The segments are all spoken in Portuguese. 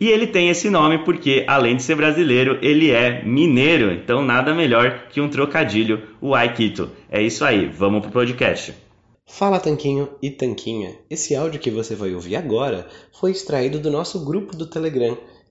e ele tem esse nome porque, além de ser brasileiro, ele é mineiro. Então, nada melhor que um trocadilho, o Aikito. É isso aí, vamos pro podcast. Fala Tanquinho e Tanquinha. Esse áudio que você vai ouvir agora foi extraído do nosso grupo do Telegram.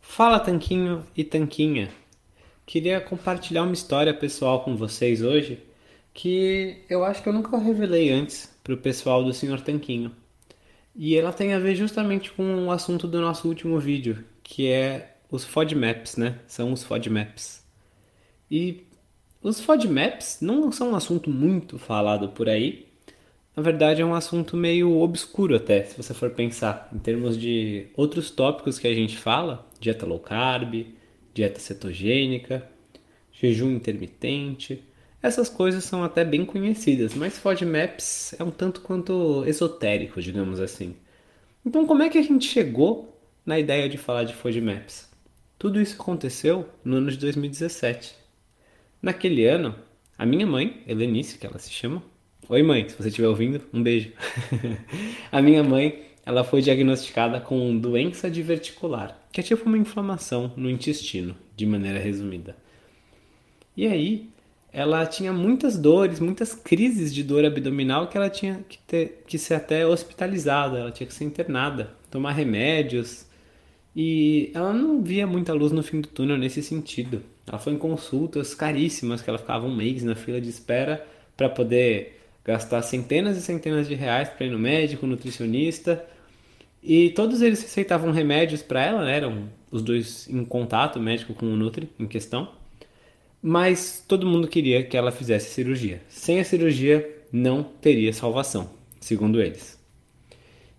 Fala Tanquinho e Tanquinha. Queria compartilhar uma história pessoal com vocês hoje que eu acho que eu nunca revelei antes para o pessoal do Senhor Tanquinho. E ela tem a ver justamente com o assunto do nosso último vídeo, que é os FODMAPs, né? São os FODMAPs. E os FODMAPs não são um assunto muito falado por aí. Na verdade, é um assunto meio obscuro até, se você for pensar, em termos de outros tópicos que a gente fala, dieta low carb, dieta cetogênica, jejum intermitente. Essas coisas são até bem conhecidas, mas FODMAPs é um tanto quanto esotérico, digamos assim. Então, como é que a gente chegou na ideia de falar de FODMAPs? Tudo isso aconteceu no ano de 2017. Naquele ano, a minha mãe, Helenice, que ela se chama. Oi, mãe, se você estiver ouvindo, um beijo. a minha mãe, ela foi diagnosticada com doença diverticular, que é tipo uma inflamação no intestino, de maneira resumida. E aí, ela tinha muitas dores, muitas crises de dor abdominal que ela tinha que, ter, que ser até hospitalizada, ela tinha que ser internada, tomar remédios. E ela não via muita luz no fim do túnel nesse sentido. Ela foi em consultas caríssimas, que ela ficava um mês na fila de espera para poder gastar centenas e centenas de reais para ir no médico, nutricionista. E todos eles receitavam remédios para ela, né? eram os dois em contato, o médico com o Nutri em questão. Mas todo mundo queria que ela fizesse cirurgia. Sem a cirurgia não teria salvação, segundo eles.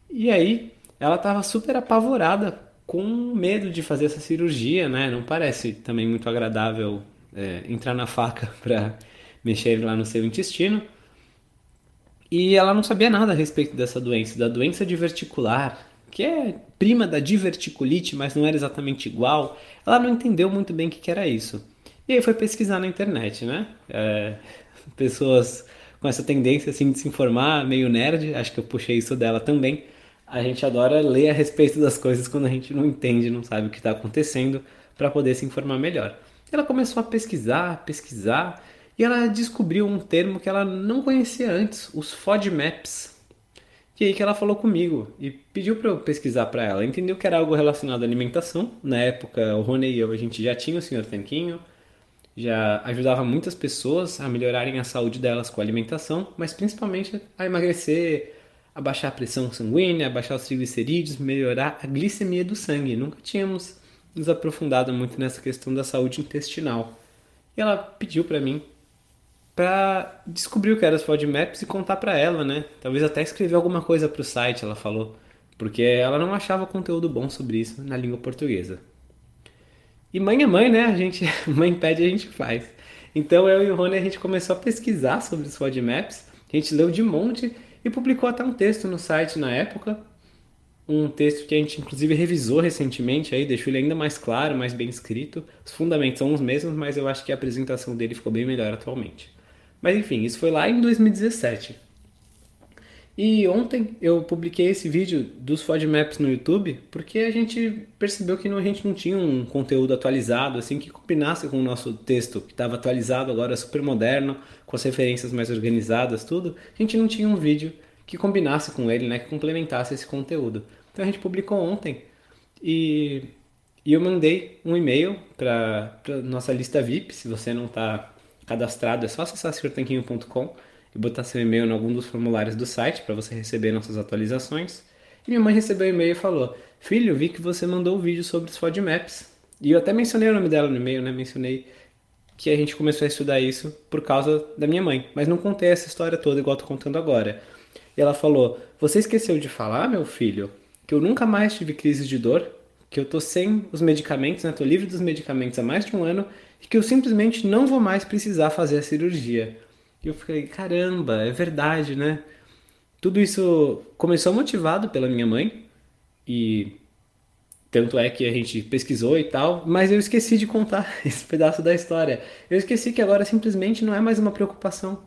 E aí ela estava super apavorada, com medo de fazer essa cirurgia, né? Não parece também muito agradável é, entrar na faca para mexer lá no seu intestino. E ela não sabia nada a respeito dessa doença, da doença diverticular, que é prima da diverticulite, mas não era exatamente igual. Ela não entendeu muito bem o que era isso. E aí foi pesquisar na internet, né? É, pessoas com essa tendência assim de se informar, meio nerd, acho que eu puxei isso dela também. A gente adora ler a respeito das coisas quando a gente não entende, não sabe o que está acontecendo, para poder se informar melhor. Ela começou a pesquisar, pesquisar, e ela descobriu um termo que ela não conhecia antes, os FODMAPs. E aí que ela falou comigo e pediu para eu pesquisar para ela. Entendeu que era algo relacionado à alimentação. Na época, o Rony e eu, a gente já tinha o Sr. Tanquinho, já ajudava muitas pessoas a melhorarem a saúde delas com a alimentação, mas principalmente a emagrecer, a baixar a pressão sanguínea, a baixar os triglicerídeos, melhorar a glicemia do sangue. Nunca tínhamos nos aprofundado muito nessa questão da saúde intestinal. E ela pediu para mim para descobrir o que era os FODMAPs e contar para ela, né? Talvez até escrever alguma coisa para o site, ela falou, porque ela não achava conteúdo bom sobre isso na língua portuguesa. E mãe é mãe, né? A gente, mãe pede, a gente faz. Então eu e o Rony a gente começou a pesquisar sobre os FODMAPs, a gente leu de monte e publicou até um texto no site na época, um texto que a gente inclusive revisou recentemente aí, deixou ele ainda mais claro, mais bem escrito. Os fundamentos são os mesmos, mas eu acho que a apresentação dele ficou bem melhor atualmente. Mas enfim, isso foi lá em 2017. E ontem eu publiquei esse vídeo dos FODMAPs no YouTube porque a gente percebeu que a gente não tinha um conteúdo atualizado assim que combinasse com o nosso texto, que estava atualizado agora super moderno, com as referências mais organizadas, tudo. A gente não tinha um vídeo que combinasse com ele, né, que complementasse esse conteúdo. Então a gente publicou ontem e, e eu mandei um e-mail para nossa lista VIP, se você não está cadastrado, é só acessar senhortanquinho.com e botar seu e-mail em algum dos formulários do site para você receber nossas atualizações. E minha mãe recebeu o e-mail e falou: Filho, vi que você mandou um vídeo sobre os FODMAPs. E eu até mencionei o nome dela no e-mail, né? Mencionei que a gente começou a estudar isso por causa da minha mãe. Mas não contei essa história toda igual tô contando agora. E ela falou: Você esqueceu de falar, meu filho, que eu nunca mais tive crise de dor, que eu tô sem os medicamentos, né? Tô livre dos medicamentos há mais de um ano e que eu simplesmente não vou mais precisar fazer a cirurgia. E eu fiquei, caramba, é verdade, né? Tudo isso começou motivado pela minha mãe e tanto é que a gente pesquisou e tal, mas eu esqueci de contar esse pedaço da história. Eu esqueci que agora simplesmente não é mais uma preocupação.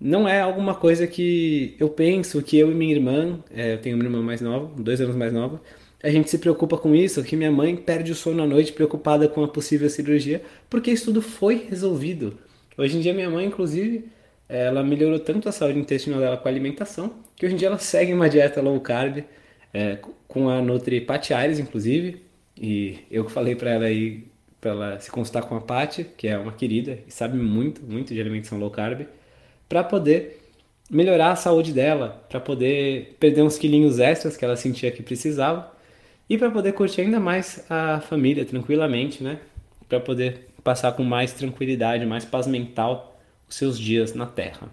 Não é alguma coisa que eu penso que eu e minha irmã, é, eu tenho uma irmã mais nova, dois anos mais nova, a gente se preocupa com isso, que minha mãe perde o sono à noite preocupada com a possível cirurgia, porque isso tudo foi resolvido. Hoje em dia minha mãe, inclusive, ela melhorou tanto a saúde intestinal dela com a alimentação, que hoje em dia ela segue uma dieta low carb, é, com a Nutri Patti Aires, inclusive, e eu falei para ela aí, para ela se consultar com a Patti, que é uma querida e sabe muito, muito de alimentação low carb, para poder melhorar a saúde dela, para poder perder uns quilinhos extras que ela sentia que precisava e para poder curtir ainda mais a família tranquilamente, né? Para poder passar com mais tranquilidade, mais paz mental seus dias na Terra.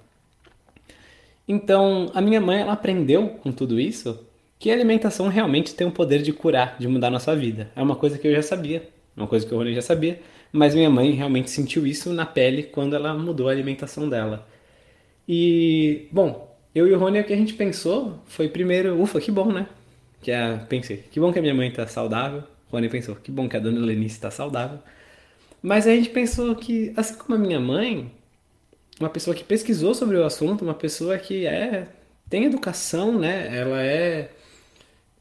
Então, a minha mãe ela aprendeu com tudo isso que a alimentação realmente tem o poder de curar, de mudar nossa vida. É uma coisa que eu já sabia, uma coisa que o Rony já sabia, mas minha mãe realmente sentiu isso na pele quando ela mudou a alimentação dela. E, bom, eu e o Rony o que a gente pensou foi primeiro, ufa, que bom, né? Que é, pensei, que bom que a minha mãe está saudável. Rony pensou, que bom que a dona Lenice está saudável. Mas a gente pensou que, assim como a minha mãe, uma pessoa que pesquisou sobre o assunto, uma pessoa que é tem educação, né? Ela é,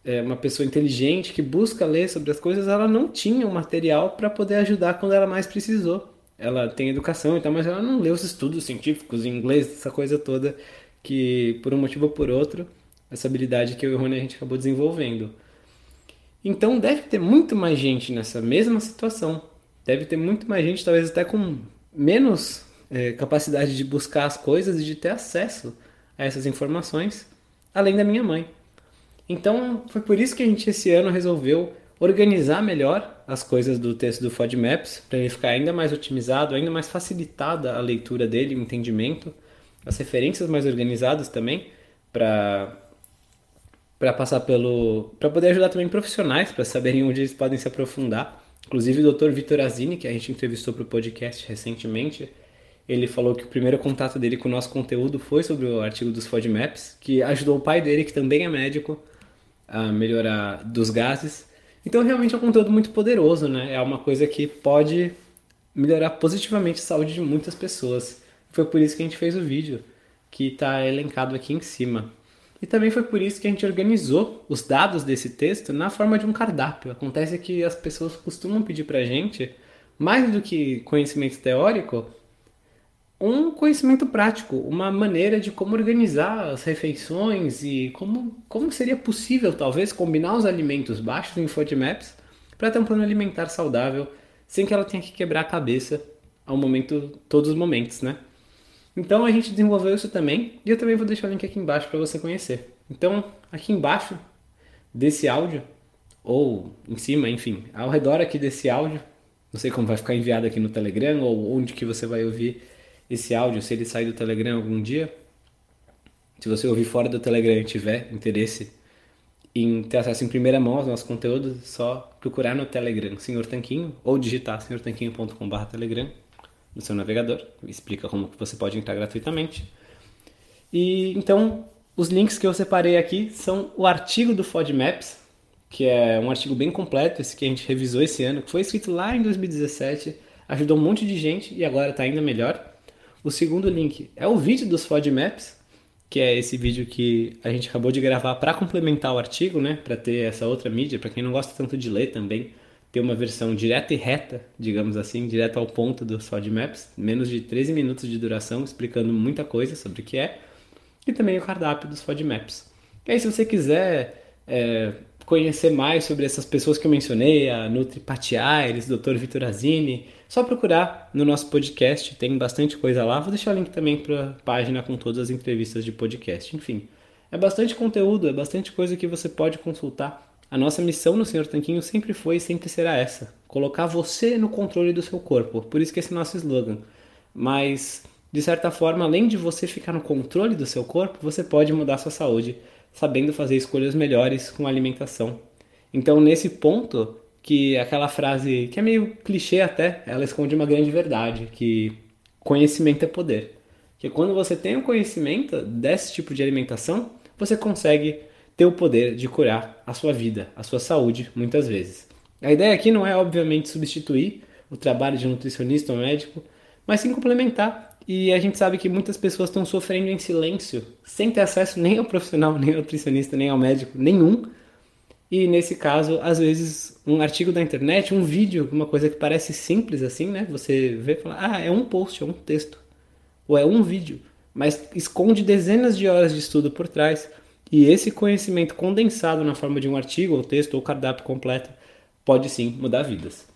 é uma pessoa inteligente que busca ler sobre as coisas. Ela não tinha o material para poder ajudar quando ela mais precisou. Ela tem educação e tal, mas ela não leu os estudos científicos em inglês, essa coisa toda que por um motivo ou por outro, essa habilidade que eu e o Rony a gente acabou desenvolvendo. Então deve ter muito mais gente nessa mesma situação deve ter muito mais gente, talvez até com menos é, capacidade de buscar as coisas e de ter acesso a essas informações, além da minha mãe. Então, foi por isso que a gente esse ano resolveu organizar melhor as coisas do texto do FODMAPS, para ele ficar ainda mais otimizado, ainda mais facilitada a leitura dele, o entendimento, as referências mais organizadas também, para para passar pelo para poder ajudar também profissionais para saberem onde eles podem se aprofundar. Inclusive o Dr. Vitor Azini, que a gente entrevistou para o podcast recentemente, ele falou que o primeiro contato dele com o nosso conteúdo foi sobre o artigo dos FODMAPs, que ajudou o pai dele, que também é médico, a melhorar dos gases. Então, realmente é um conteúdo muito poderoso, né? É uma coisa que pode melhorar positivamente a saúde de muitas pessoas. Foi por isso que a gente fez o vídeo, que está elencado aqui em cima. E também foi por isso que a gente organizou os dados desse texto na forma de um cardápio. Acontece que as pessoas costumam pedir para a gente, mais do que conhecimento teórico, um conhecimento prático, uma maneira de como organizar as refeições e como, como seria possível, talvez, combinar os alimentos baixos em FODMAPs para ter um plano alimentar saudável sem que ela tenha que quebrar a cabeça ao momento, todos os momentos, né? Então a gente desenvolveu isso também e eu também vou deixar o link aqui embaixo para você conhecer. Então, aqui embaixo desse áudio, ou em cima, enfim, ao redor aqui desse áudio, não sei como vai ficar enviado aqui no Telegram ou onde que você vai ouvir esse áudio, se ele sair do Telegram algum dia, se você ouvir fora do Telegram e tiver interesse em ter acesso em primeira mão aos nossos conteúdos, é só procurar no Telegram Senhor Tanquinho ou digitar senhortanquinho.com.br Telegram no seu navegador, explica como você pode entrar gratuitamente. E então, os links que eu separei aqui são o artigo do FODMAPS, que é um artigo bem completo, esse que a gente revisou esse ano, que foi escrito lá em 2017, ajudou um monte de gente e agora está ainda melhor. O segundo link é o vídeo dos FODMAPs, que é esse vídeo que a gente acabou de gravar para complementar o artigo, né? Para ter essa outra mídia, para quem não gosta tanto de ler também, ter uma versão direta e reta, digamos assim, direto ao ponto dos FODMAPs, menos de 13 minutos de duração, explicando muita coisa sobre o que é, e também o cardápio dos FODMAPs. E aí, se você quiser é, conhecer mais sobre essas pessoas que eu mencionei, a Nutri Patiaires, Dr. Vitor Azini, só procurar no nosso podcast, tem bastante coisa lá. Vou deixar o link também para a página com todas as entrevistas de podcast. Enfim, é bastante conteúdo, é bastante coisa que você pode consultar. A nossa missão no Senhor Tanquinho sempre foi e sempre será essa: colocar você no controle do seu corpo. Por isso que esse é nosso slogan. Mas, de certa forma, além de você ficar no controle do seu corpo, você pode mudar sua saúde, sabendo fazer escolhas melhores com a alimentação. Então, nesse ponto, que aquela frase que é meio clichê até, ela esconde uma grande verdade, que conhecimento é poder. Que quando você tem o conhecimento desse tipo de alimentação, você consegue ter o poder de curar a sua vida, a sua saúde, muitas vezes. A ideia aqui não é, obviamente, substituir o trabalho de um nutricionista ou médico, mas sim complementar. E a gente sabe que muitas pessoas estão sofrendo em silêncio, sem ter acesso nem ao profissional, nem ao nutricionista, nem ao médico, nenhum, e nesse caso, às vezes, um artigo da internet, um vídeo, uma coisa que parece simples assim, né? Você vê e fala, ah, é um post, é um texto, ou é um vídeo, mas esconde dezenas de horas de estudo por trás. E esse conhecimento condensado na forma de um artigo, ou texto, ou cardápio completo, pode sim mudar vidas.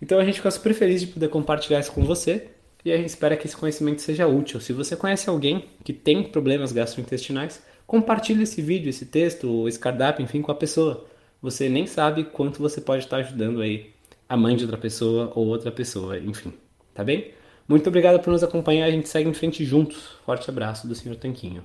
Então a gente fica super feliz de poder compartilhar isso com você e a gente espera que esse conhecimento seja útil. Se você conhece alguém que tem problemas gastrointestinais, compartilhe esse vídeo, esse texto, esse cardápio, enfim, com a pessoa você nem sabe quanto você pode estar ajudando aí a mãe de outra pessoa ou outra pessoa, enfim, tá bem? Muito obrigado por nos acompanhar, a gente segue em frente juntos. Forte abraço do Sr. Tanquinho.